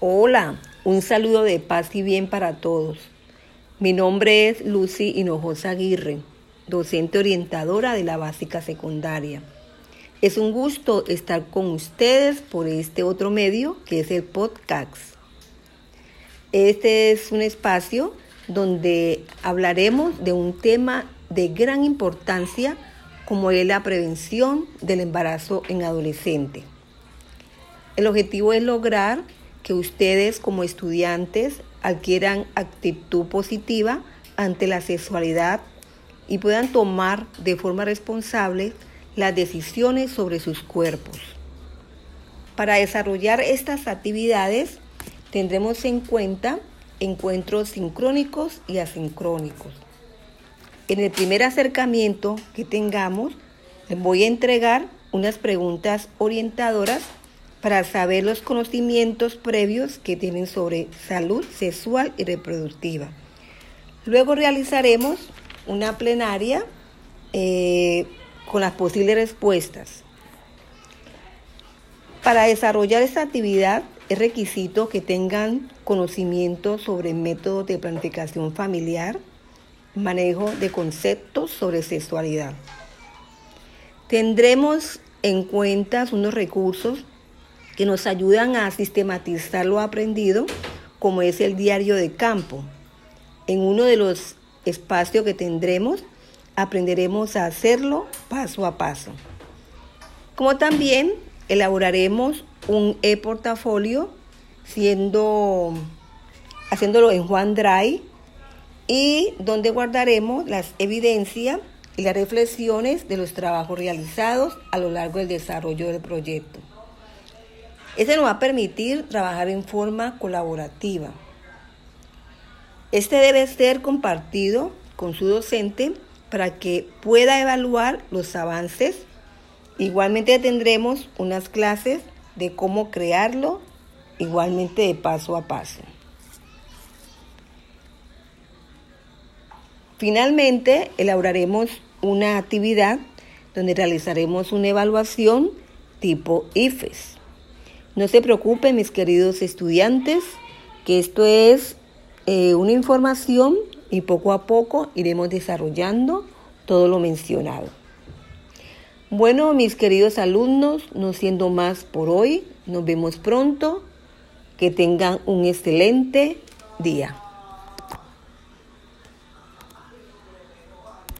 Hola, un saludo de paz y bien para todos. Mi nombre es Lucy Hinojosa Aguirre, docente orientadora de la básica secundaria. Es un gusto estar con ustedes por este otro medio que es el podcast. Este es un espacio donde hablaremos de un tema de gran importancia como es la prevención del embarazo en adolescente. El objetivo es lograr que ustedes como estudiantes adquieran actitud positiva ante la sexualidad y puedan tomar de forma responsable las decisiones sobre sus cuerpos. Para desarrollar estas actividades tendremos en cuenta encuentros sincrónicos y asincrónicos. En el primer acercamiento que tengamos, les voy a entregar unas preguntas orientadoras para saber los conocimientos previos que tienen sobre salud sexual y reproductiva. Luego realizaremos una plenaria eh, con las posibles respuestas. Para desarrollar esta actividad es requisito que tengan conocimiento sobre métodos de planificación familiar, manejo de conceptos sobre sexualidad. Tendremos en cuenta unos recursos que nos ayudan a sistematizar lo aprendido, como es el diario de campo. En uno de los espacios que tendremos, aprenderemos a hacerlo paso a paso. Como también elaboraremos un e-portafolio siendo haciéndolo en OneDrive y donde guardaremos las evidencias y las reflexiones de los trabajos realizados a lo largo del desarrollo del proyecto. Este nos va a permitir trabajar en forma colaborativa. Este debe ser compartido con su docente para que pueda evaluar los avances. Igualmente tendremos unas clases de cómo crearlo, igualmente de paso a paso. Finalmente, elaboraremos una actividad donde realizaremos una evaluación tipo IFES. No se preocupen, mis queridos estudiantes, que esto es eh, una información y poco a poco iremos desarrollando todo lo mencionado. Bueno, mis queridos alumnos, no siendo más por hoy, nos vemos pronto. Que tengan un excelente día.